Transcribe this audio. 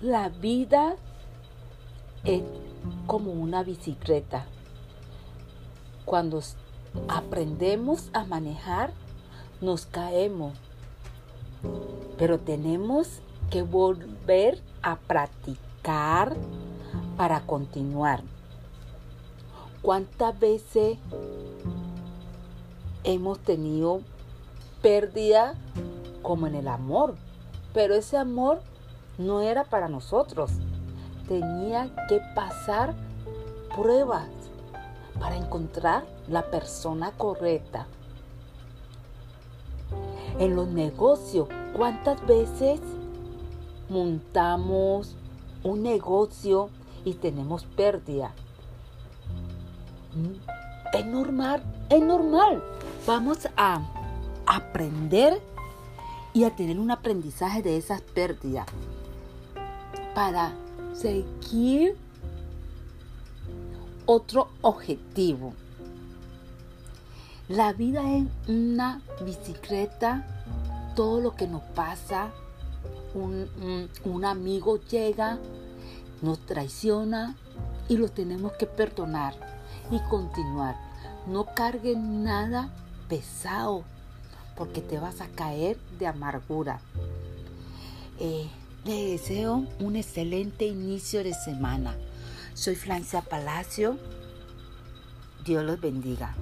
La vida es como una bicicleta. Cuando aprendemos a manejar, nos caemos. Pero tenemos que volver a practicar para continuar. ¿Cuántas veces hemos tenido pérdida como en el amor? Pero ese amor no era para nosotros. Tenía que pasar pruebas para encontrar la persona correcta. En los negocios, ¿cuántas veces montamos un negocio y tenemos pérdida? Mm, es normal, es normal. Vamos a aprender y a tener un aprendizaje de esas pérdidas para seguir otro objetivo. La vida es una bicicleta, todo lo que nos pasa, un, amigo llega, nos traiciona y lo tenemos que perdonar y continuar. No carguen nada pesado porque te vas a caer de amargura. Eh, le deseo un excelente inicio de semana. Soy Francia Palacio. Dios los bendiga.